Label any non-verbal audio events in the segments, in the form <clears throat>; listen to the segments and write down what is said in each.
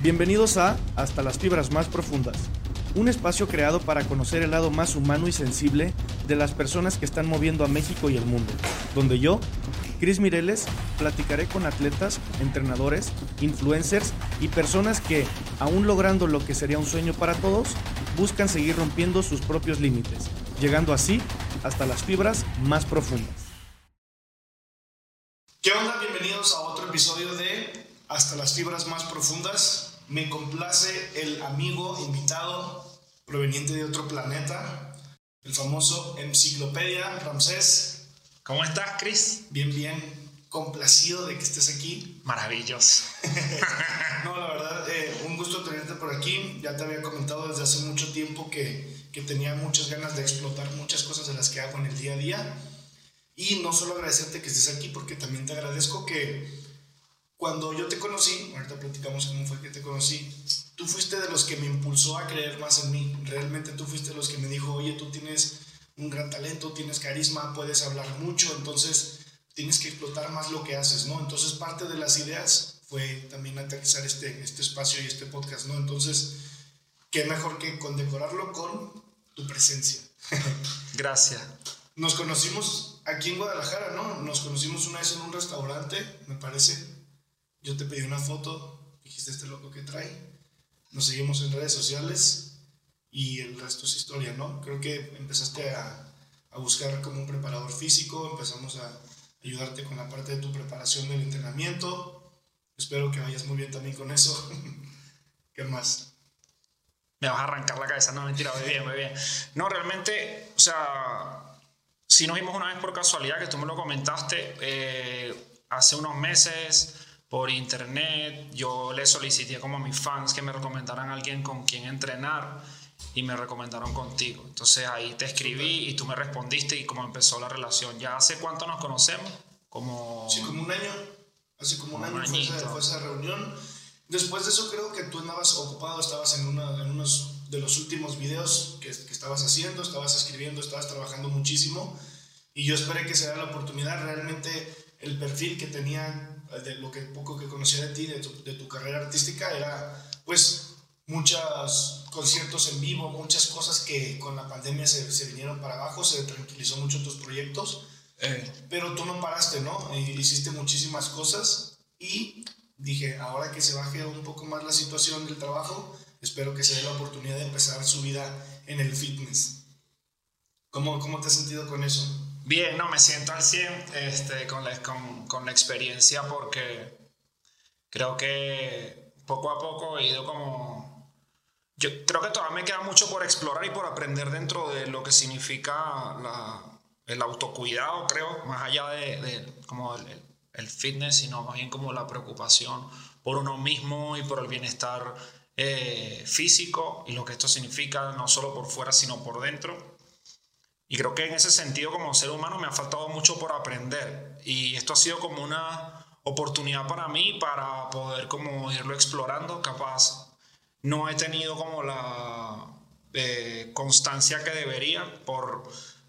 Bienvenidos a Hasta las fibras más profundas, un espacio creado para conocer el lado más humano y sensible de las personas que están moviendo a México y el mundo, donde yo, Cris Mireles, platicaré con atletas, entrenadores, influencers y personas que, aún logrando lo que sería un sueño para todos, buscan seguir rompiendo sus propios límites, llegando así hasta las fibras más profundas. ¿Qué onda? Bienvenidos a otro episodio de Hasta las fibras más profundas me complace el amigo invitado proveniente de otro planeta, el famoso Enciclopedia Ramsés. ¿Cómo estás, Chris? Bien, bien. Complacido de que estés aquí. Maravilloso. <laughs> no, la verdad, eh, un gusto tenerte por aquí. Ya te había comentado desde hace mucho tiempo que, que tenía muchas ganas de explotar muchas cosas de las que hago en el día a día. Y no solo agradecerte que estés aquí, porque también te agradezco que cuando yo te conocí, ahorita platicamos cómo fue que te conocí, tú fuiste de los que me impulsó a creer más en mí. Realmente tú fuiste de los que me dijo, oye, tú tienes un gran talento, tienes carisma, puedes hablar mucho, entonces tienes que explotar más lo que haces, ¿no? Entonces parte de las ideas fue también aterrizar este, este espacio y este podcast, ¿no? Entonces, ¿qué mejor que condecorarlo con tu presencia? <laughs> Gracias. Nos conocimos aquí en Guadalajara, ¿no? Nos conocimos una vez en un restaurante, me parece yo te pedí una foto, dijiste este loco que trae. Nos seguimos en redes sociales y el resto es historia, ¿no? Creo que empezaste a, a buscar como un preparador físico, empezamos a ayudarte con la parte de tu preparación del entrenamiento. Espero que vayas muy bien también con eso. <laughs> ¿Qué más? Me vas a arrancar la cabeza, no mentira, muy bien, muy bien. No, realmente, o sea, si nos vimos una vez por casualidad, que tú me lo comentaste, eh, hace unos meses por internet. Yo le solicité como a mis fans que me recomendaran a alguien con quien entrenar y me recomendaron contigo. Entonces ahí te escribí y tú me respondiste y como empezó la relación. ¿Ya hace cuánto nos conocemos? Como... Sí, como un año. Hace como un, año fue esa, reunión. Después de eso creo que tú andabas ocupado, estabas en, una, en unos de los últimos videos que, que estabas haciendo, estabas escribiendo, estabas trabajando muchísimo y yo esperé que se diera la oportunidad. Realmente el perfil que tenía de lo que poco que conocía de ti, de tu, de tu carrera artística, era pues muchos conciertos en vivo, muchas cosas que con la pandemia se, se vinieron para abajo, se tranquilizó mucho tus proyectos, eh. pero tú no paraste, ¿no? hiciste muchísimas cosas y dije, ahora que se baje un poco más la situación del trabajo, espero que se dé la oportunidad de empezar su vida en el fitness. ¿Cómo, cómo te has sentido con eso? Bien, no, me siento al 100 este, con, la, con, con, la experiencia porque creo que poco a poco he ido como... Yo creo que todavía me queda mucho por explorar y por aprender dentro de lo que significa la, el autocuidado, creo, más allá de, como el, el, fitness, sino más bien como la preocupación por uno mismo y por el bienestar eh, físico y lo que esto significa no solo por fuera, sino por dentro. Y creo que en ese sentido como ser humano me ha faltado mucho por aprender. Y esto ha sido como una oportunidad para mí para poder como irlo explorando. Capaz no he tenido como la eh, constancia que debería por,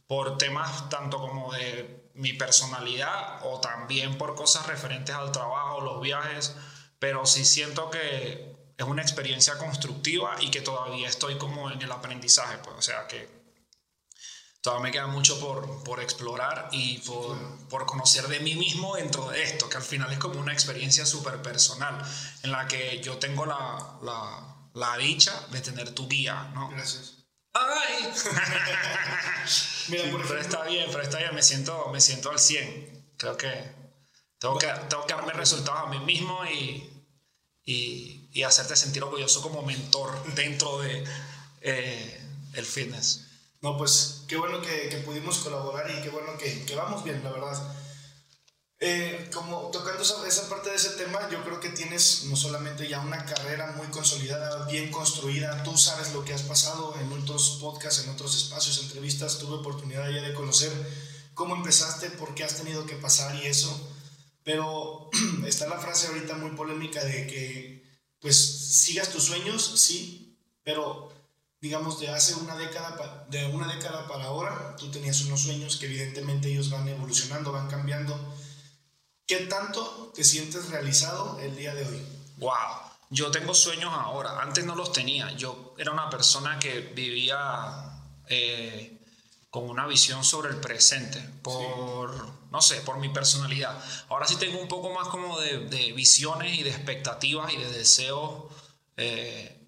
por temas tanto como de mi personalidad o también por cosas referentes al trabajo, los viajes. Pero sí siento que es una experiencia constructiva y que todavía estoy como en el aprendizaje. Pues, o sea que todavía me queda mucho por, por explorar y por, por, conocer de mí mismo dentro de esto, que al final es como una experiencia súper personal, en la que yo tengo la, la, la, dicha de tener tu guía, ¿no? Gracias. ¡Ay! <laughs> Mira, pero está bien, pero está bien, me siento, me siento al 100. Creo que tengo, que tengo que darme resultados a mí mismo y, y, y hacerte sentir orgulloso como mentor dentro de eh, el fitness. No, pues qué bueno que, pudimos colaborar y qué bueno que, que vamos bien, la verdad. Eh, como tocando esa, esa, parte de ese tema, yo creo que tienes no solamente ya una carrera muy consolidada, bien construida, tú sabes lo que has pasado en otros podcasts, en otros espacios, entrevistas, tuve oportunidad ya de conocer cómo empezaste, por qué has tenido que pasar y eso, pero <clears throat> está la frase ahorita muy polémica de que pues sigas tus sueños, sí, pero digamos, de hace una década, de una década para ahora, tú tenías unos sueños que evidentemente ellos van evolucionando, van cambiando. ¿Qué tanto te sientes realizado el día de hoy? ¡Wow! yo tengo sueños ahora, antes no los tenía. Yo era una persona que vivía eh, con una visión sobre el presente, por, no sé, por mi personalidad. Ahora sí tengo un poco más como de, visiones y de expectativas y de deseos, eh,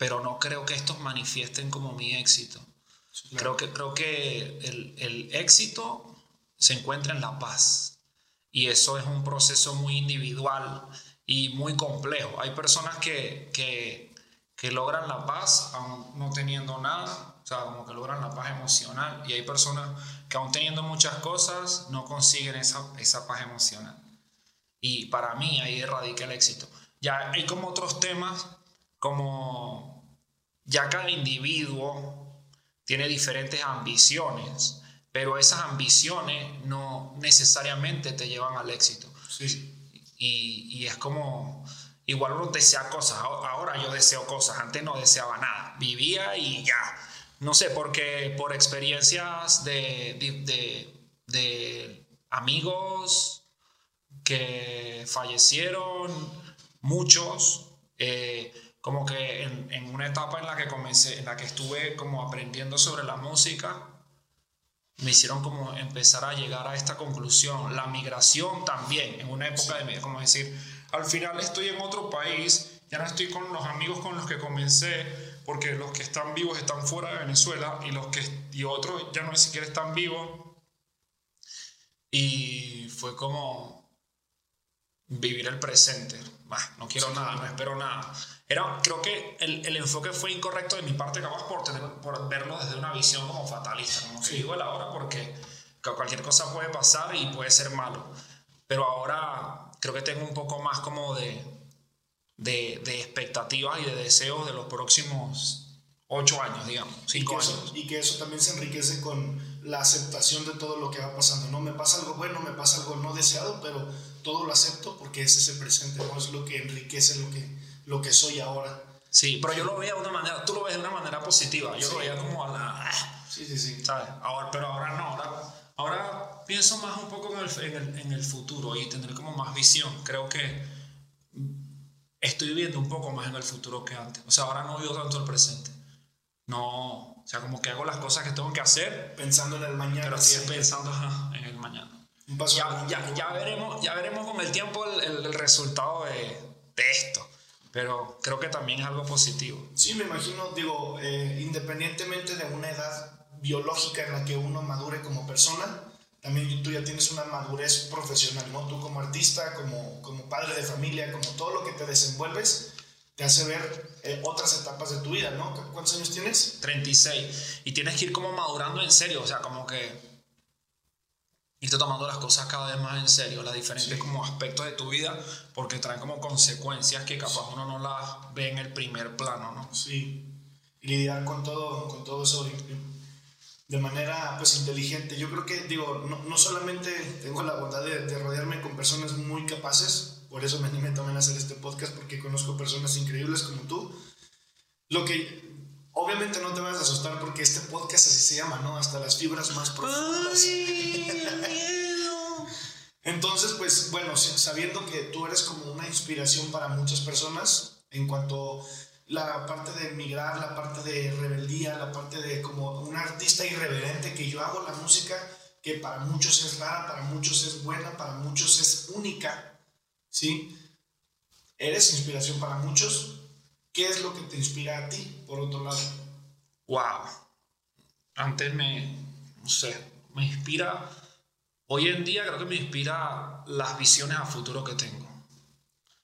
pero no creo que estos manifiesten como mi éxito. Creo que, creo que el, el éxito se encuentra en la paz. Y eso es un proceso muy individual y muy complejo. Hay personas que, que, que logran la paz aún no teniendo nada, o sea, como que logran la paz emocional. Y hay personas que aún teniendo muchas cosas no consiguen esa, esa paz emocional. Y para mí ahí radica el éxito. Ya hay como otros temas, como ya cada individuo tiene diferentes ambiciones, pero esas ambiciones no necesariamente te llevan al éxito. Sí y, es como, igual uno desea cosas, ahora yo deseo cosas, antes no deseaba nada, vivía y ya. No sé, porque por experiencias de, de, amigos que fallecieron, muchos, eh, como que en, en, una etapa en la que comencé, en la que estuve como aprendiendo sobre la música, me hicieron como empezar a llegar a esta conclusión. La migración también, en una época de, como decir, al final estoy en otro país, ya no estoy con los amigos con los que comencé, porque los que están vivos están fuera de Venezuela y los que y otros ya no ni siquiera están vivos. Y fue como vivir el presente. no quiero nada, no espero nada. Era, creo que el, el, enfoque fue incorrecto de mi parte, capaz por, tener, por verlo desde una visión como fatalista, como que digo el ahora porque cualquier cosa puede pasar y puede ser malo. Pero ahora creo que tengo un poco más como de, de, de expectativas y de deseos de los próximos ocho años, digamos, cinco y años. y que eso también se enriquece con la aceptación de todo lo que va pasando. No me pasa algo bueno, me pasa algo no deseado, pero todo lo acepto porque ese es el presente, ¿no? es lo que enriquece lo que, lo que soy ahora. Sí, pero yo lo veía de una manera, tú lo ves de una manera positiva, yo lo veía como a la... Sí, sí, sí. ¿Sabes? Ahora, pero ahora no, ahora, ahora pienso más un poco en el, en, el, en el futuro y tener como más visión. Creo que estoy viviendo un poco más en el futuro que antes. O sea, ahora no vivo tanto el presente. No, sea, como que hago las cosas que tengo que hacer. Pensando en el mañana. Pero sigue pensando en el mañana. ya, ya, ya, veremos, ya veremos con el tiempo el, el, resultado de, de, esto. Pero creo que también es algo positivo. Sí, me imagino, digo, eh, independientemente de una edad biológica en la que uno madure como persona, también tú ya tienes una madurez profesional, ¿no? Tú como artista, como, como padre de familia, como todo lo que te desenvuelves, te hace ver eh, otras etapas de tu vida, ¿no? ¿Cuántos años tienes? 36. Y tienes que ir como madurando en serio, o sea, como que irte tomando las cosas cada vez más en serio, las diferentes como aspectos de tu vida, porque traen como consecuencias que capaz uno no las ve en el primer plano, ¿no? Sí. Y lidiar con todo, con todo eso de manera pues inteligente. Yo creo que, digo, no, no solamente tengo la bondad de, de rodearme con personas muy capaces, por eso me animé también a hacer este podcast, porque conozco personas increíbles como tú. Lo que obviamente no te vas a asustar porque este podcast así se llama, ¿no? Hasta las fibras más profundas. Entonces, pues bueno, sabiendo que tú eres como una inspiración para muchas personas en cuanto la parte de migrar, la parte de rebeldía, la parte de como un artista irreverente que yo hago la música que para muchos es rara, para muchos es buena, para muchos es única ¿sí? Eres inspiración para muchos. ¿Qué es lo que te inspira a ti, por otro lado? Wow. Antes me, no sé, me inspira, hoy en día creo que me inspira las visiones a futuro que tengo.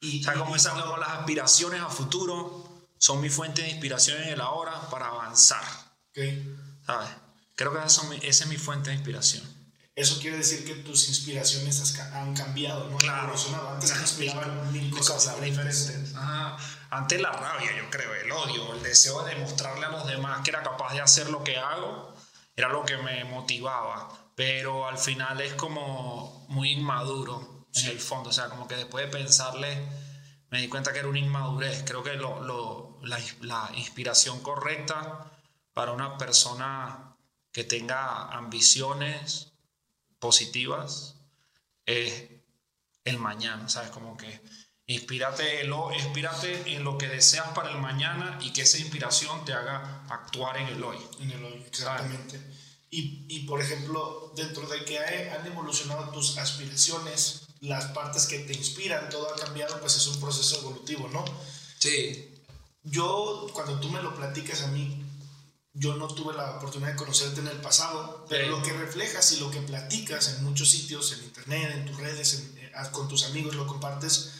Y, o sea, como, esas, como las aspiraciones a futuro son mi fuente de inspiración en el ahora para avanzar. Okay. ¿Sabes? Creo que esa es mi fuente de inspiración eso quiere decir que tus inspiraciones han cambiado, ¿no? Claro. Antes te inspiraban mil cosas, diferentes. Antes la rabia, yo creo, el odio, el deseo de demostrarle a los demás que era capaz de hacer lo que hago, era lo que me motivaba. Pero al final es como muy inmaduro en el fondo. O sea, como que después de pensarle, me di cuenta que era una inmadurez. Creo que lo, lo, la, la inspiración correcta para una persona que tenga ambiciones, positivas es el mañana, ¿sabes? Como que Inspírate, lo, inspírate en lo que deseas para el mañana y que esa inspiración te haga actuar en el hoy. En el hoy, exactamente. Y, y, por ejemplo, dentro de que han evolucionado tus aspiraciones, las partes que te inspiran, todo ha cambiado, pues es un proceso evolutivo, ¿no? Sí. Yo, cuando tú me lo platicas a mí, yo no tuve la oportunidad de conocerte en el pasado, pero lo que reflejas y lo que platicas en muchos sitios, en internet, en tus redes, eh, con tus amigos, lo compartes,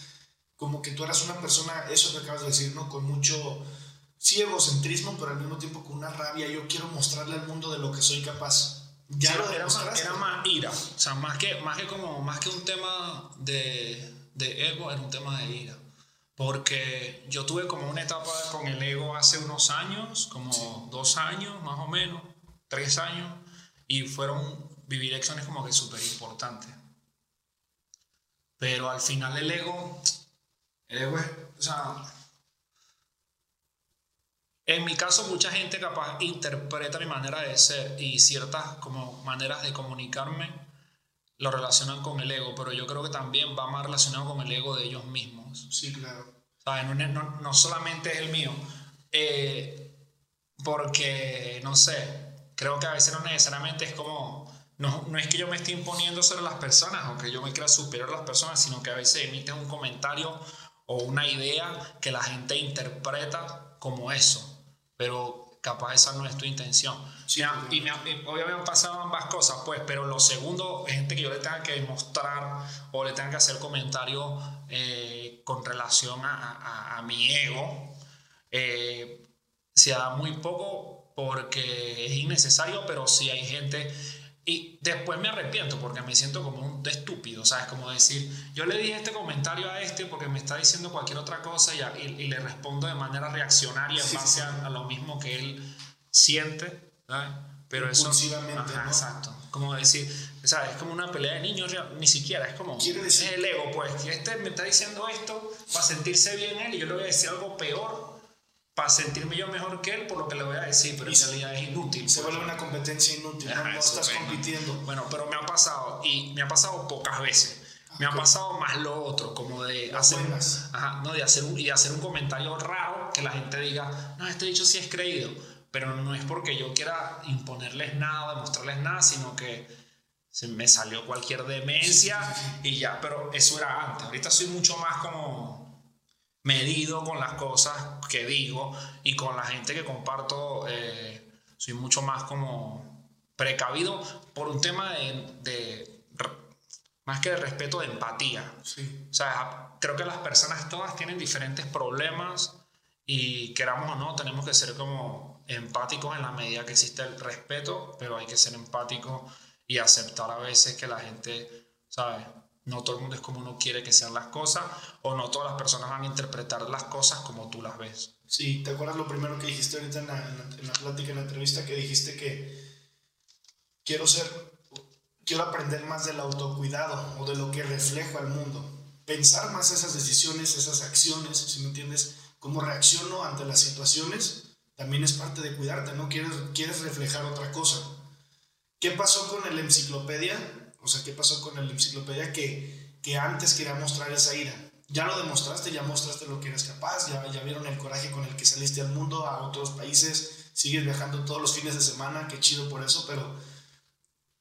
como que tú eras una persona, eso que acabas de decir, ¿no? Con mucho, sí, egocentrismo, pero al mismo tiempo con una rabia, yo quiero mostrarle al mundo de lo que soy capaz. Ya lo era, más, era más ira, o sea, más que, más que, como, más que un tema de, de ego, era un tema de ira. Porque yo tuve como una etapa con el ego hace unos años, como dos años más o menos, tres años, y fueron vivir lecciones como que súper importantes. Pero al final el ego, el ego es, o sea, en mi caso mucha gente capaz interpreta mi manera de ser y ciertas como maneras de comunicarme lo relacionan con el ego, pero yo creo que también va más relacionado con el ego de ellos mismos. Sí, claro. No, no, solamente es el mío, eh, porque, no sé, creo que a veces no necesariamente es como, no, no es que yo me esté imponiendo sobre las personas o que yo me crea superior a las personas, sino que a veces emites un comentario o una idea que la gente interpreta como eso, pero capaz esa no es tu intención. y me, obviamente han pasado ambas cosas, pues, pero lo segundo, gente que yo le tenga que demostrar o le tenga que hacer comentarios eh, con relación a, a, mi ego, eh, se da muy poco porque es innecesario, pero si hay gente y después me arrepiento porque me siento como un estúpido, ¿sabes? Como decir, yo le dije este comentario a este porque me está diciendo cualquier otra cosa y, y, le respondo de manera reaccionaria en base a, lo mismo que él siente, ¿sabes? Pero eso... Ajá, ¿no? Exacto. Como decir, ¿sabes? Es como una pelea de niños, ni siquiera, es como... Decir... Es el ego, pues, que este me está diciendo esto para sentirse bien él y yo le voy a decir algo peor para sentirme yo mejor que él por lo que le voy a decir, pero en realidad es inútil. Se vuelve una competencia inútil, no, estás compitiendo. Bueno, pero me ha pasado, y me ha pasado pocas veces. Me ha pasado más lo otro, como de hacer, ajá, no, de hacer un, y hacer un comentario raro que la gente diga, no, este dicho sí es creído, pero no es porque yo quiera imponerles nada, demostrarles nada, sino que se me salió cualquier demencia y ya, pero eso era antes. Ahorita soy mucho más como medido con las cosas que digo y con la gente que comparto, eh, soy mucho más como precavido por un tema de, más que de respeto, de empatía. Sí. O sea, creo que las personas todas tienen diferentes problemas y queramos o no, tenemos que ser como empáticos en la medida que existe el respeto, pero hay que ser empáticos y aceptar a veces que la gente, ¿sabes? No todo el mundo es como uno quiere que sean las cosas o no todas las personas van a interpretar las cosas como tú las ves. Sí, ¿te acuerdas lo primero que dijiste ahorita en la, en la, plática, en la entrevista, que dijiste que quiero ser, quiero aprender más del autocuidado o de lo que reflejo al mundo? Pensar más esas decisiones, esas acciones, si me entiendes, cómo reacciono ante las situaciones, también es parte de cuidarte, ¿no? Quieres, quieres reflejar otra cosa. ¿Qué pasó con el enciclopedia? O sea, ¿qué pasó con el enciclopedia que, que antes quería mostrar esa ira? Ya lo demostraste, ya mostraste lo que eres capaz, ya, ya vieron el coraje con el que saliste al mundo, a otros países, sigues viajando todos los fines de semana, qué chido por eso, pero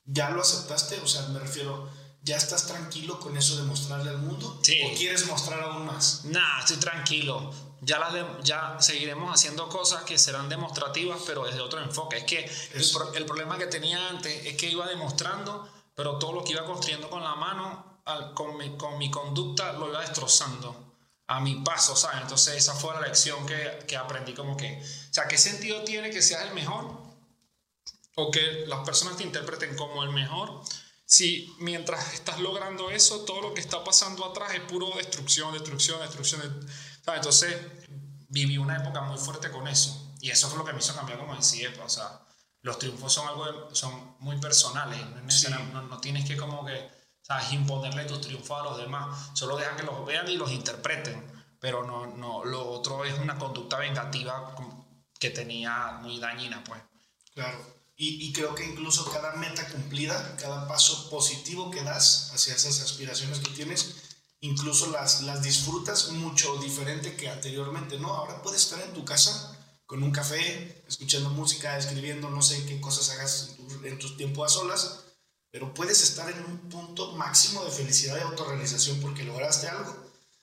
ya lo aceptaste, o sea, me refiero, ¿ya estás tranquilo con eso de mostrarle al mundo? Sí. ¿O quieres mostrar aún más? Nah, estoy tranquilo. Ya, las ya seguiremos haciendo cosas que serán demostrativas, pero desde otro enfoque. Es que el, el, problema que tenía antes es que iba demostrando pero todo lo que iba construyendo con la mano, con, mi, con mi conducta, lo iba destrozando a mi paso, ¿sabes? Entonces esa fue la lección que, que aprendí como que, o sea, ¿qué sentido tiene que seas el mejor? O que las personas te interpreten como el mejor. Si mientras estás logrando eso, todo lo que está pasando atrás es puro destrucción, destrucción, destrucción. ¿sabes? Entonces viví una época muy fuerte con eso. Y eso fue lo que me hizo cambiar como decía, o sea, los triunfos son algo son muy personales, no, no, tienes que como que, sabes, imponerle tus triunfos a los demás, solo deja que los vean y los interpreten, pero no, no, lo otro es una conducta vengativa que tenía muy dañina, pues. Claro, y, y creo que incluso cada meta cumplida, cada paso positivo que das hacia esas aspiraciones que tienes, incluso las, las disfrutas mucho diferente que anteriormente, ¿no? Ahora puedes estar en tu casa con un café, escuchando música, escribiendo, no sé qué cosas hagas en tu, tiempo a solas, pero puedes estar en un punto máximo de felicidad y autorrealización porque lograste algo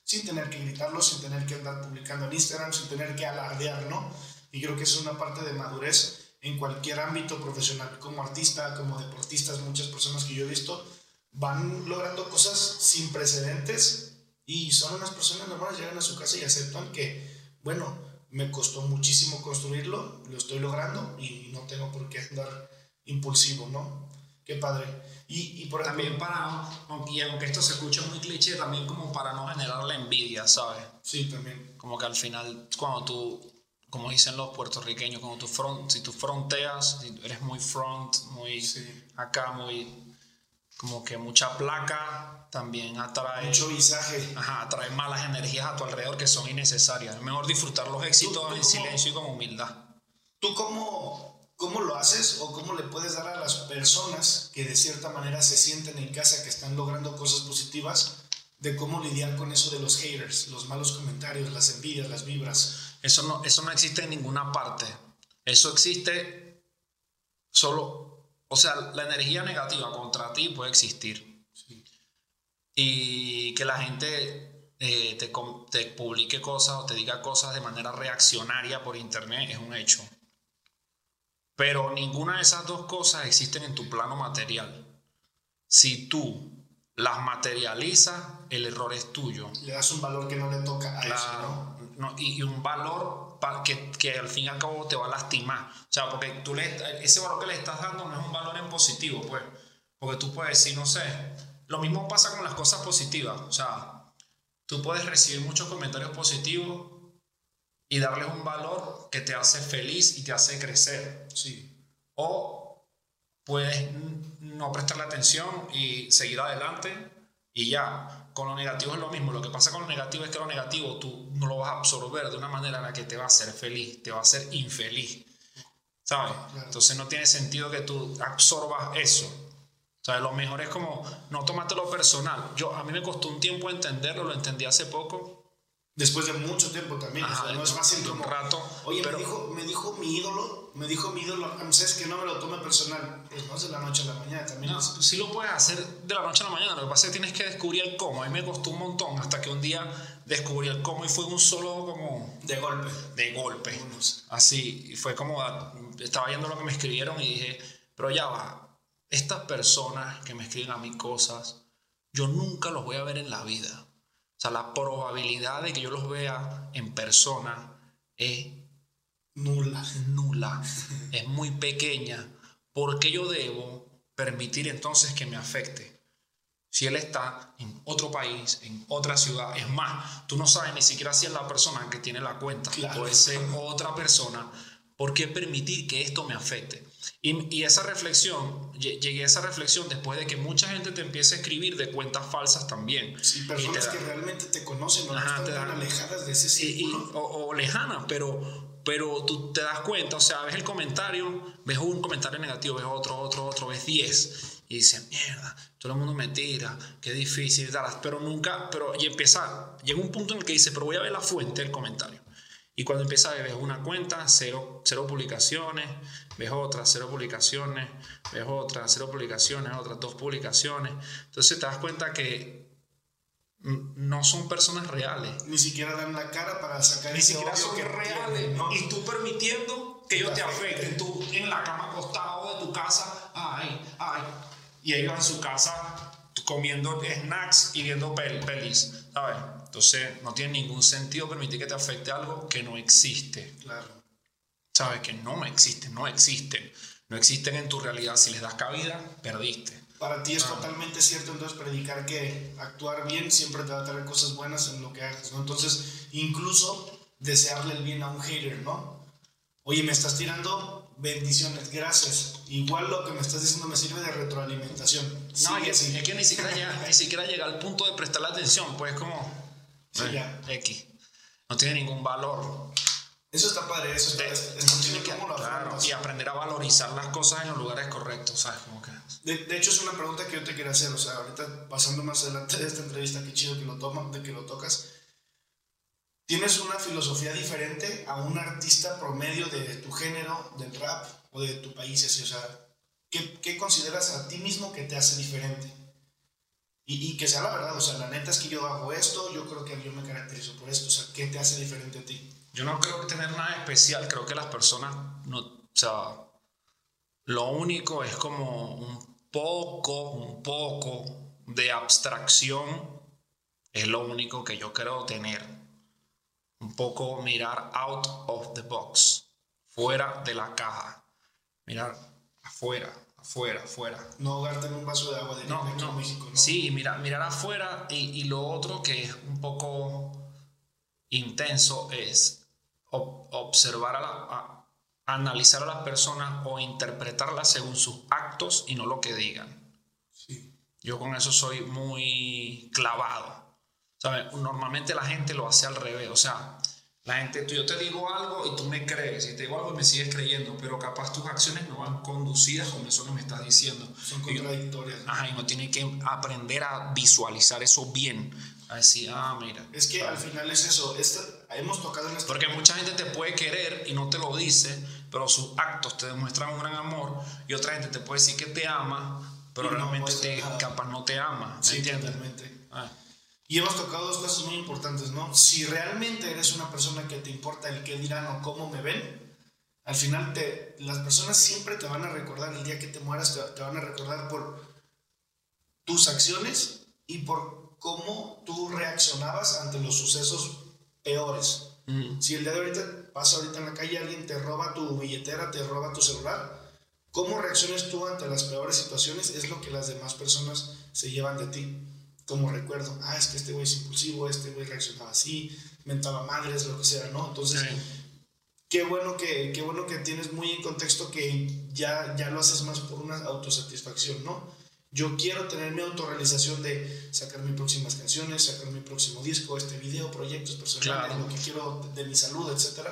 sin tener que gritarlo, sin tener que andar publicando en Instagram, sin tener que alardear, ¿no? Y creo que es una parte de madurez en cualquier ámbito profesional, como artista, como deportistas, muchas personas que yo he visto van logrando cosas sin precedentes y son unas personas normales, llegan a su casa y aceptan que, bueno, me costó muchísimo construirlo, lo estoy logrando y no tengo por qué andar impulsivo, ¿no? Qué padre. Y, y por También para, y aunque esto se escucha muy cliché, también como para no generar la envidia, ¿sabes? Sí, también. Como que al final, cuando tú, como dicen los puertorriqueños, cuando tú front, si tú fronteas, si eres muy front, muy acá, muy como que mucha placa también atrae mucho visaje. Ajá, atrae malas energías a tu alrededor que son innecesarias. Es mejor disfrutar los éxitos en silencio y con humildad. Tú cómo cómo lo haces o cómo le puedes dar a las personas que de cierta manera se sienten en casa que están logrando cosas positivas de cómo lidiar con eso de los haters los malos comentarios las envidias las vibras eso no eso no existe en ninguna parte. Eso existe solo o sea, la energía negativa contra ti puede existir. Y que la gente eh, te, te, publique cosas o te diga cosas de manera reaccionaria por internet es un hecho. Pero ninguna de esas dos cosas existen en tu plano material. Si tú las materializas, el error es tuyo. Le das un valor que no le toca a eso, ¿no? Y, un valor que, que, al fin y al cabo te va a lastimar. O sea, porque tú le, ese valor que le estás dando no es un valor en positivo, pues. Porque tú puedes decir, no sé, lo mismo pasa con las cosas positivas. O sea, tú puedes recibir muchos comentarios positivos y darles un valor que te hace feliz y te hace crecer. Sí. O puedes no prestarle atención y seguir adelante y ya. Con lo negativo es lo mismo. Lo que pasa con lo negativo es que lo negativo tú no lo vas a absorber de una manera en la que te va a hacer feliz, te va a hacer infeliz. ¿Sabes? Entonces no tiene sentido que tú absorbas eso. O lo mejor es como no tomártelo personal. Yo, a mí me costó un tiempo entenderlo, lo entendí hace poco Después de mucho tiempo también. no es fácil como. Un rato. Oye, me, dijo, me dijo mi ídolo, me dijo mi ídolo, sabes que no me lo tome personal. Pues no es de la noche a la mañana también. No, sí lo puedes hacer de la noche a la mañana. Lo que pasa es que tienes que descubrir el cómo. A mí me costó un montón hasta que un día descubrí el cómo y fue un solo como. De golpe. De golpe. Así. Y fue como. Estaba viendo lo que me escribieron y dije, pero ya va. Estas personas que me escriben a mí cosas, yo nunca los voy a ver en la vida sea, la probabilidad de que yo los vea en persona es nula. Nula. es muy pequeña. ¿Por qué yo debo permitir entonces que me afecte? Si él está en otro país, en otra ciudad, es más, tú no sabes ni siquiera si es la persona que tiene la cuenta, puede ser otra persona. ¿Por qué permitir que esto me afecte? Y, esa reflexión, llegué a esa reflexión después de que mucha gente te empiece a escribir de cuentas falsas también. Sí, personas que realmente te conocen, no están tan alejadas de ese círculo. o, lejanas, pero, pero tú te das cuenta, o sea, ves el comentario, ves un comentario negativo, ves otro, otro, otro, ves 10 y dices, mierda, todo el mundo me tira, qué difícil, pero nunca, pero y empieza, llega un punto en el que dice, pero voy a ver la fuente del comentario. Y cuando empieza a ver una cuenta, cero, cero publicaciones, ves otra, cero publicaciones, ves otra, cero publicaciones, otras dos publicaciones. Entonces te das cuenta que no son personas reales. Ni siquiera dan la cara para sacar Ni siquiera son reales. Y tú permitiendo que ellos te afecten. Tú en la cama acostado de tu casa, ay, ay. Y ellos en su casa comiendo snacks y viendo pelis, ¿sabes? Entonces no tiene ningún sentido permitir que te afecte algo que no existe. Claro sabes que no existen, no existen, no existen en tu realidad. Si les das cabida, perdiste. Para ti es ah. totalmente cierto entonces predicar que actuar bien siempre te va a traer cosas buenas en lo que hagas, ¿no? Entonces, incluso desearle el bien a un hater, ¿no? Oye, me estás tirando bendiciones, gracias. Igual lo que me estás diciendo me sirve de retroalimentación. No, es, es, que ni siquiera, llega, ni siquiera llega al punto de prestar la atención, pues como sí, ya. X. No tiene ningún valor. Eso está padre, eso está, tiene que, claro, y aprender a valorizar las cosas en los lugares correctos, ¿sabes? Como que... de, de, hecho, es una pregunta que yo te quería hacer, o sea, ahorita pasando más adelante de esta entrevista, qué chido que lo, toma, de que lo tocas. ¿Tienes una filosofía diferente a un artista promedio de tu género, del rap o de tu país? Así, o sea, ¿qué, ¿qué, consideras a ti mismo que te hace diferente? Y, y, que sea la verdad, o sea, la neta es que yo hago esto, yo creo que yo me caracterizo por esto, o sea, ¿qué te hace diferente a ti? Yo no creo tener nada especial, creo que las personas, no, o sea, lo único es como un poco, un poco de abstracción, es lo único que yo creo tener. Un poco mirar out of the box, fuera de la caja, mirar afuera, afuera, afuera. No ahogarte en un vaso de agua de no, no. México, ¿no? Sí, mirar, mirar afuera y, y lo otro que es un poco intenso es observar a, la, analizar a las personas o interpretarlas según sus actos y no lo que digan. Yo con eso soy muy clavado. Normalmente la gente lo hace al revés. O sea, la gente, yo te digo algo y tú me crees, y te digo algo y me sigues creyendo, pero capaz tus acciones no van conducidas con eso que me estás diciendo. Son contradictorias. ajá, y no tiene que aprender a visualizar eso bien Así, ah, mira. Es que al final es eso. hemos tocado en Porque mucha gente te puede querer y no te lo dice, pero sus actos te demuestran un gran amor. Y otra gente te puede decir que te ama, pero realmente te, capaz no te ama. Sí, entiendes? Y hemos tocado dos cosas muy importantes, ¿no? Si realmente eres una persona que te importa el qué dirán o cómo me ven, al final te, las personas siempre te van a recordar, el día que te mueras, te, te van a recordar por tus acciones y por cómo tú reaccionabas ante los sucesos peores. Si el día de ahorita pasa ahorita en la calle, alguien te roba tu billetera, te roba tu celular, cómo reacciones tú ante las peores situaciones es lo que las demás personas se llevan de ti. Como recuerdo, ah, es que este güey es impulsivo, este güey reaccionaba así, mentaba madres, lo que sea, ¿no? Entonces, qué, bueno que, qué bueno que tienes muy en contexto que ya, ya lo haces más por una autosatisfacción, ¿no? Yo quiero tener mi autorrealización de sacar mis próximas canciones, sacar mi próximo disco, este video, proyectos personales, lo que quiero de, mi salud, etc.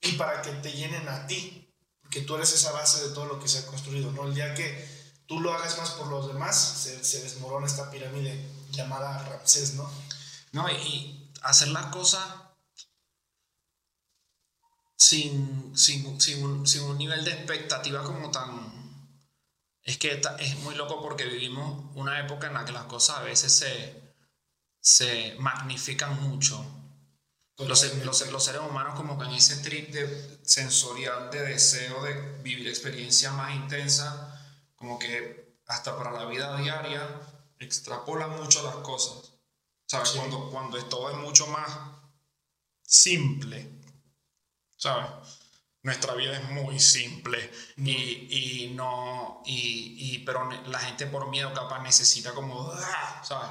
Y para que te llenen a ti, porque tú eres esa base de todo lo que se ha construido, ¿no? El día que tú lo hagas más por los demás, se, desmorona esta pirámide llamada Ramsés, ¿no? No, y hacer las cosas sin, sin, sin, sin un nivel de expectativa como tan es que es muy loco porque vivimos una época en la que las cosas a veces se, se magnifican mucho. Los, los, los, seres humanos como que en ese trip de sensorial de deseo de vivir experiencias más intensas, como que hasta para la vida diaria extrapolan mucho las cosas. ¿Sabes? Cuando, cuando todo es mucho más simple. ¿Sabes? nuestra vida es muy simple y, y, no y, y, pero la gente por miedo capaz necesita como ¡ah! ¿sabes?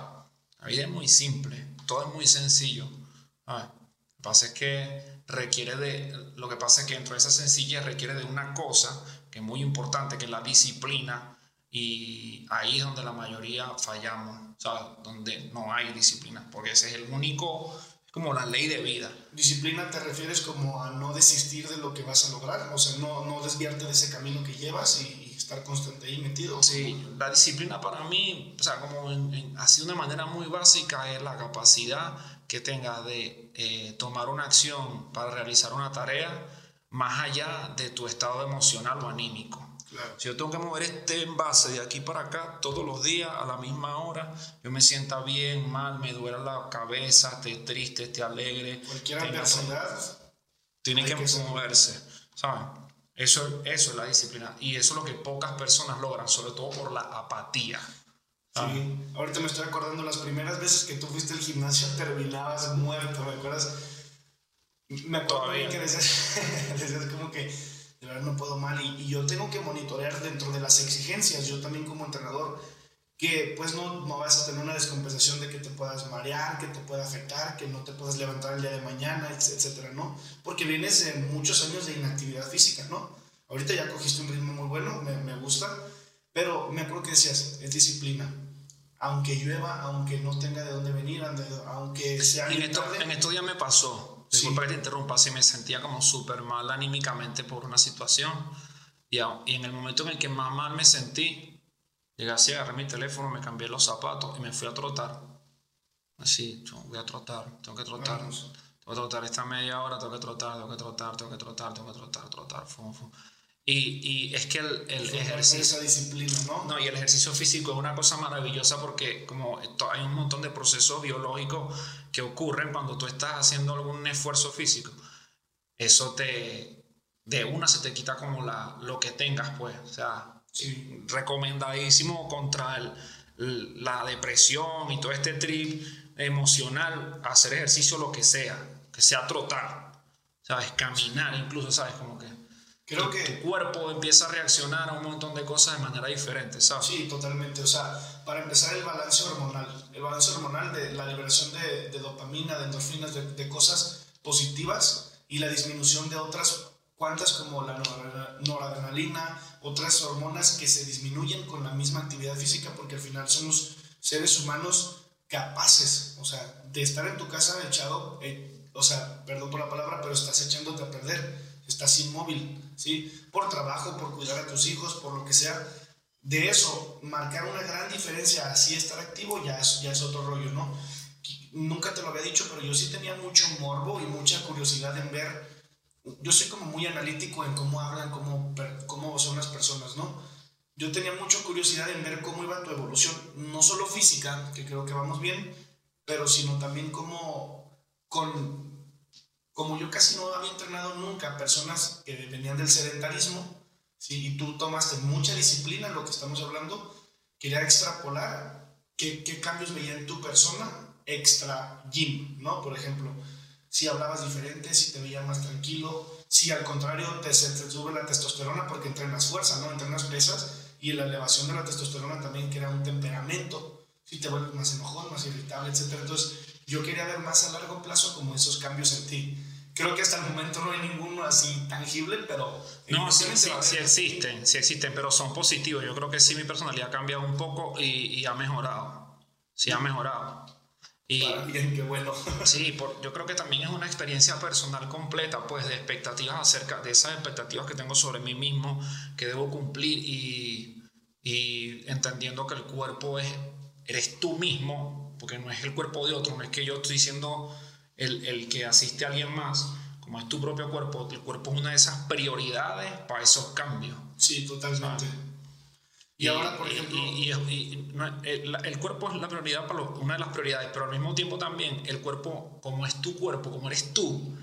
la vida es muy simple todo es muy sencillo ¿sabes? lo que pasa es que requiere de lo que pasa es que dentro de esa sencillez requiere de una cosa que es muy importante que es la disciplina y ahí es donde la mayoría fallamos ¿sabes? donde no hay disciplina porque ese es el único como la ley de vida. Disciplina te refieres como a no desistir de lo que vas a lograr, o sea, no, no desviarte de ese camino que llevas y, estar constante ahí metido. Sí, la disciplina para mí, o sea, como en, así de una manera muy básica, es la capacidad que tenga de eh, tomar una acción para realizar una tarea más allá de tu estado emocional o anímico. Si yo tengo que mover este envase de aquí para acá todos los días a la misma hora, yo me sienta bien, mal, me duele la cabeza, esté triste, esté alegre. Cualquier adversidad. Tiene que, moverse, ¿sabes? Eso, eso es la disciplina. Y eso es lo que pocas personas logran, sobre todo por la apatía. Sí, ahorita me estoy acordando las primeras veces que tú fuiste al gimnasio terminabas muerto, ¿me acuerdas? Me acuerdo que decías, <laughs> decías como que de verdad no puedo mal y, yo tengo que monitorear dentro de las exigencias, yo también como entrenador, que pues no, no vas a tener una descompensación de que te puedas marear, que te pueda afectar, que no te puedas levantar el día de mañana, etcétera, ¿no? Porque vienes de muchos años de inactividad física, ¿no? Ahorita ya cogiste un ritmo muy bueno, me, me gusta, pero me acuerdo que decías, es disciplina. Aunque llueva, aunque no tenga de dónde venir, aunque sea... En esto, en esto ya me pasó. Disculpa que te interrumpa, sí me sentía como súper mal anímicamente por una situación. Y, y, en el momento en el que más mal me sentí, llegué así, agarré mi teléfono, me cambié los zapatos y me fui a trotar. Así, voy a trotar, tengo que trotar. Tengo que trotar esta media hora, tengo que trotar, tengo que trotar, tengo que trotar, tengo que trotar, trotar, fum, fum. Y, y, es que el, el ejercicio... Esa disciplina, ¿no? No, y el ejercicio físico es una cosa maravillosa porque como hay un montón de procesos biológicos que ocurren cuando tú estás haciendo algún esfuerzo físico. Eso te... De una se te quita como la, lo que tengas, pues. O sea, recomendadísimo contra el, la depresión y todo este trip emocional, hacer ejercicio lo que sea, que sea trotar, ¿sabes? Caminar incluso, ¿sabes? Como que Creo que tu cuerpo empieza a reaccionar a un montón de cosas de manera diferente, ¿sabes? Sí, totalmente. O sea, para empezar el balance hormonal, el balance hormonal de la liberación de, de dopamina, de endorfinas, de, de, cosas positivas y la disminución de otras cuantas como la noradrenalina, otras hormonas que se disminuyen con la misma actividad física porque al final somos seres humanos capaces, o sea, de estar en tu casa echado, eh, o sea, perdón por la palabra, pero estás echándote a perder estás inmóvil, ¿sí? Por trabajo, por cuidar a tus hijos, por lo que sea. De eso, marcar una gran diferencia, así estar activo, ya es, ya es otro rollo, ¿no? Nunca te lo había dicho, pero yo sí tenía mucho morbo y mucha curiosidad en ver. Yo soy como muy analítico en cómo hablan, cómo, cómo son las personas, ¿no? Yo tenía mucha curiosidad en ver cómo iba tu evolución, no solo física, que creo que vamos bien, pero sino también cómo con como yo casi no había entrenado nunca personas que venían del sedentarismo, ¿sí? y tú tomaste mucha disciplina en lo que estamos hablando, quería extrapolar qué, qué cambios veía en tu persona extra gym, ¿no? Por ejemplo, si hablabas diferente, si te veía más tranquilo, si al contrario te, te sube la testosterona porque entrenas fuerza, ¿no? Entrenas pesas y la elevación de la testosterona también crea un temperamento, si te vuelves más enojón, más irritable, etc. Entonces, yo quería ver más a largo plazo como esos cambios en ti. Creo que hasta el momento no hay ninguno así tangible, pero... No, sí, sí, sí, existen, sí existen, pero son positivos. Yo creo que sí mi personalidad ha cambiado un poco y, y ha mejorado. Sí ha mejorado. Y, bien, qué bueno. <laughs> sí, por, yo creo que también es una experiencia personal completa, pues de expectativas acerca de esas expectativas que tengo sobre mí mismo, que debo cumplir y, y entendiendo que el cuerpo es, eres tú mismo, porque no es el cuerpo de otro, no es que yo estoy diciendo el, el, que asiste a alguien más, como es tu propio cuerpo, el cuerpo es una de esas prioridades para esos cambios. Sí, totalmente. Y, ahora, por ejemplo... Y, el, el, cuerpo es la prioridad para una de las prioridades, pero al mismo tiempo también el cuerpo, como es tu cuerpo, como eres tú,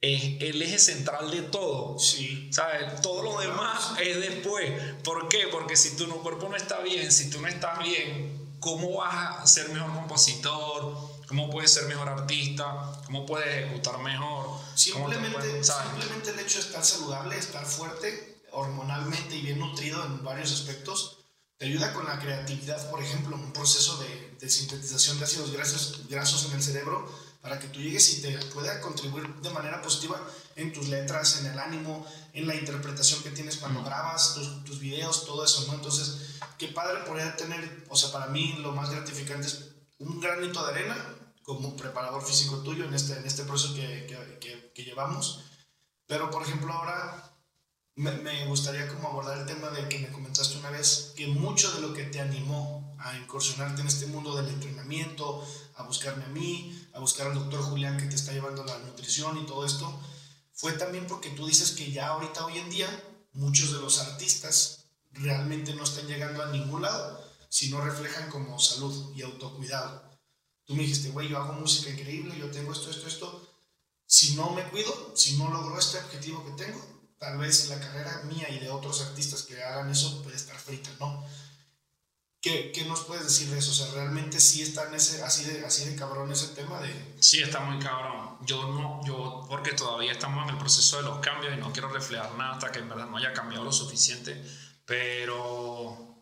es el eje central de todo. Sí. ¿Sabes? Todo lo demás es después. ¿Por qué? Porque si tu cuerpo no está bien, si tú no estás bien, ¿cómo vas a ser mejor compositor? Cómo puedes ser mejor artista, cómo puedes ejecutar mejor. Simplemente, simplemente el hecho de estar saludable, estar fuerte hormonalmente y bien nutrido en varios aspectos, te ayuda con la creatividad, por ejemplo, un proceso de, de sintetización de ácidos grasos, grasos en el cerebro para que tú llegues y te pueda contribuir de manera positiva en tus letras, en el ánimo, en la interpretación que tienes cuando grabas tus, tus, videos, todo eso, ¿no? Entonces, qué padre poder tener, o sea, para mí lo más gratificante es un granito de arena como preparador físico tuyo en este, en este proceso que, que, llevamos. Pero, por ejemplo, ahora me, me, gustaría como abordar el tema de que me comentaste una vez que mucho de lo que te animó a incursionarte en este mundo del entrenamiento, a buscarme a mí, a buscar al doctor Julián que te está llevando la nutrición y todo esto, fue también porque tú dices que ya ahorita, hoy en día, muchos de los artistas realmente no están llegando a ningún lado si no reflejan como salud y autocuidado. Tú me dijiste, güey, yo hago música increíble, yo tengo esto, esto, esto. Si no me cuido, si no logro este objetivo que tengo, tal vez la carrera mía y de otros artistas que hagan eso puede estar frita, ¿no? ¿Qué, ¿Qué, nos puedes decir de eso? O sea, ¿realmente sí está en ese, así, de, así de cabrón ese tema de...? Sí, está muy cabrón. Yo no, yo, porque todavía estamos en el proceso de los cambios y no quiero reflejar nada hasta que en verdad no haya cambiado lo suficiente, pero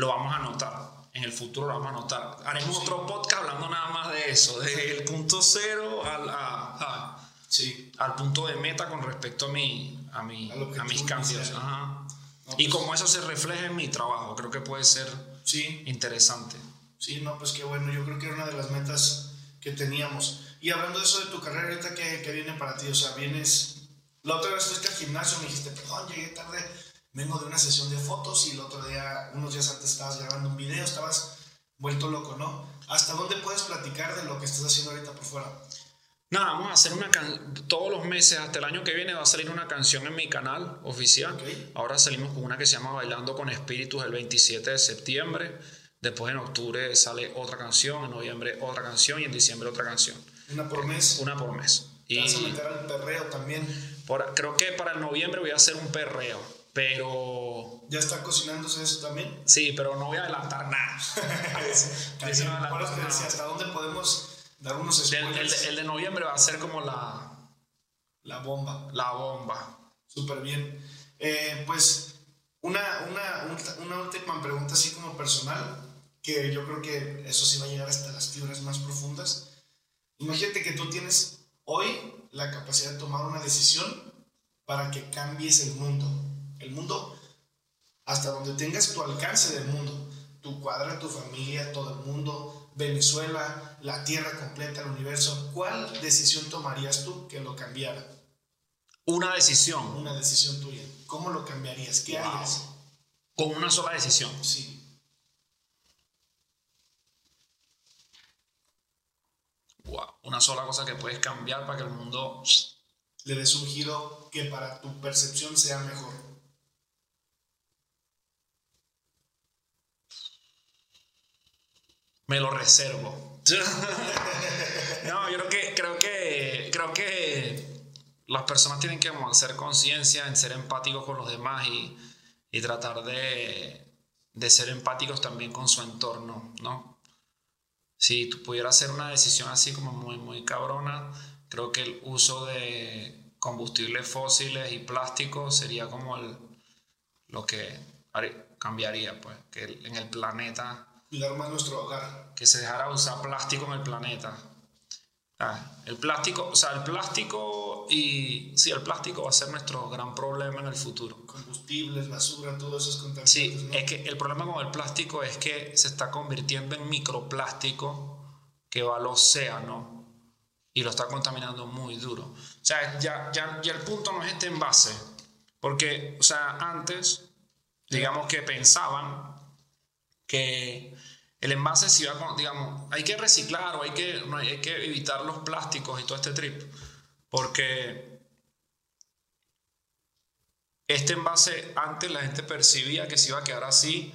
lo vamos a notar. En el futuro lo vamos a notar. Haremos otro podcast hablando nada más de eso, del punto cero al, a, sí. al punto de meta con respecto a, mi, a, mi, a, mis cambios. Ajá. y pues como eso se refleja en mi trabajo, creo que puede ser sí. interesante. Sí, no, pues qué bueno. Yo creo que era una de las metas que teníamos. Y hablando de eso de tu carrera, ahorita, ¿qué, qué viene para ti? O sea, vienes... La otra vez fuiste al gimnasio, me dijiste, perdón, llegué tarde, vengo de una sesión de fotos y el otro día, unos días antes estabas grabando un video, estabas vuelto loco, ¿no? ¿Hasta dónde puedes platicar de lo que estás haciendo ahorita por fuera? Nada, vamos a hacer una todos los meses, hasta el año que viene va a salir una canción en mi canal oficial. Ahora salimos con una que se llama Bailando con Espíritus el 27 de septiembre. Después en octubre sale otra canción, en noviembre otra canción y en diciembre otra canción. ¿Una por mes? Una por mes. Y ¿Vas a meter al perreo también? creo que para el noviembre voy a hacer un perreo, pero... ¿Ya está cocinándose eso también? Sí, pero no voy a adelantar nada. <laughs> ¿Hasta dónde podemos dar unos el, el, de noviembre va a ser como la... La bomba. La bomba. Súper bien. Eh, pues una, una, una última pregunta así como personal que yo creo que eso sí va a llegar hasta las fibras más profundas. Imagínate que tú tienes hoy la capacidad de tomar una decisión para que cambies el mundo. El mundo hasta donde tengas tu alcance del mundo, tu cuadra, tu familia, todo el mundo, Venezuela, la Tierra completa, el universo. ¿Cuál decisión tomarías tú que lo cambiara? Una decisión. Una decisión tuya. ¿Cómo lo cambiarías? ¿Qué harías? Con una sola decisión. Sí. una sola cosa que puedes cambiar para que el mundo le des un giro que para tu percepción sea mejor. Me lo reservo. no, yo creo que, creo que, creo que las personas tienen que hacer conciencia en ser empáticos con los demás y, y tratar de, de ser empáticos también con su entorno, ¿no? si tú pudieras hacer una decisión así como muy, muy cabrona, creo que el uso de combustibles fósiles y plásticos sería como el, lo que cambiaría, pues, que en el planeta... Cuidar más nuestro hogar. Que se dejara usar plástico en el planeta. Ah, el plástico, o sea, el plástico y... Sí, el plástico va a ser nuestro gran problema en el futuro. Combustibles, basura, todo eso es contaminante. Sí, es que el problema con el plástico es que se está convirtiendo en microplástico que va al océano y lo está contaminando muy duro. O sea, ya, ya, ya el punto no es este envase, porque, o sea, antes, digamos que pensaban que el envase se iba con, digamos, hay que reciclar o hay que, hay que evitar los plásticos y todo este trip, porque este envase antes la gente percibía que se iba a quedar así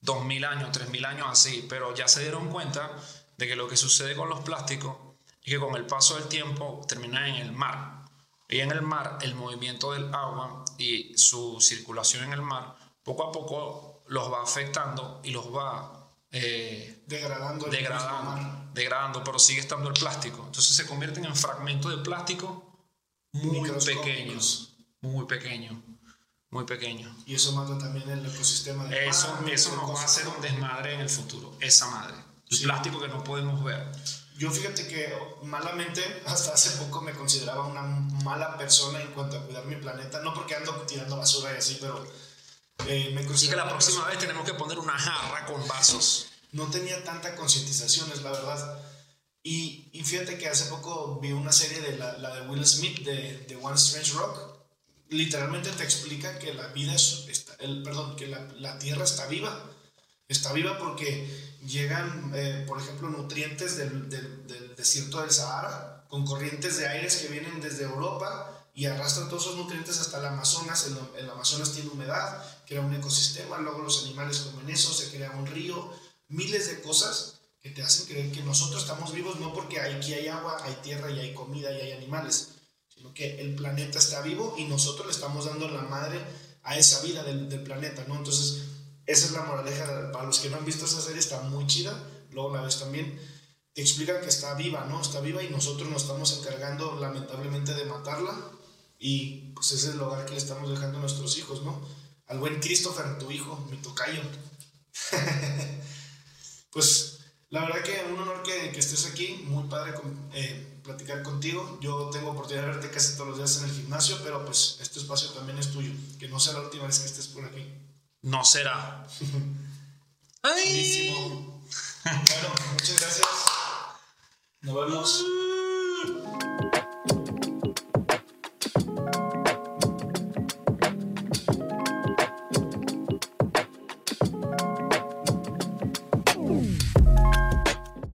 2.000 años, 3.000 años así, pero ya se dieron cuenta de que lo que sucede con los plásticos es que con el paso del tiempo terminan en el mar. Y en el mar, el movimiento del agua y su circulación en el mar, poco a poco los va afectando y los va eh, degradando, degradando, degradando, pero sigue estando el plástico. Entonces se convierten en fragmentos de plástico muy pequeños, muy pequeños, muy pequeños. Y eso mata también el ecosistema. De eso eso nos va a hacer un desmadre en el futuro, esa madre. El plástico que no podemos ver. Yo fíjate que malamente, <laughs> hasta hace poco me consideraba una mala persona en cuanto a cuidar mi planeta. No porque ando tirando basura y así, pero eh, me Así que la próxima vez tenemos que poner una jarra con vasos. No tenía tanta concientización, es la verdad. Y, y, fíjate que hace poco vi una serie de la, la de Will Smith de, de, One Strange Rock. Literalmente te explica que la vida es, está, el, perdón, que la, la, Tierra está viva. Está viva porque llegan, eh, por ejemplo, nutrientes del, del, del desierto del Sahara con corrientes de aires que vienen desde Europa y arrastran todos esos nutrientes hasta el Amazonas. El, el, Amazonas tiene humedad, crea un ecosistema, luego los animales comen eso, se crea un río, miles de cosas que te hacen creer que nosotros estamos vivos no porque aquí hay agua, hay tierra y hay comida y hay animales, sino que el planeta está vivo y nosotros le estamos dando la madre a esa vida del, del planeta, ¿no? Entonces, esa es la moraleja. Para los que no han visto esa serie, está muy chida. Luego la ves también. Te explican que está viva, ¿no? Está viva y nosotros nos estamos encargando, lamentablemente, de matarla y pues ese es el hogar que le estamos dejando a nuestros hijos, ¿no? Al buen Christopher, tu hijo, mi tocayo. <laughs> pues la verdad que un honor que, que estés aquí, muy padre eh, platicar contigo. Yo tengo oportunidad de verte casi todos los días en el gimnasio, pero pues este espacio también es tuyo. Que no sea la última vez que estés por aquí. No será. <laughs> ¡Ay! bueno, muchas gracias. Nos vemos.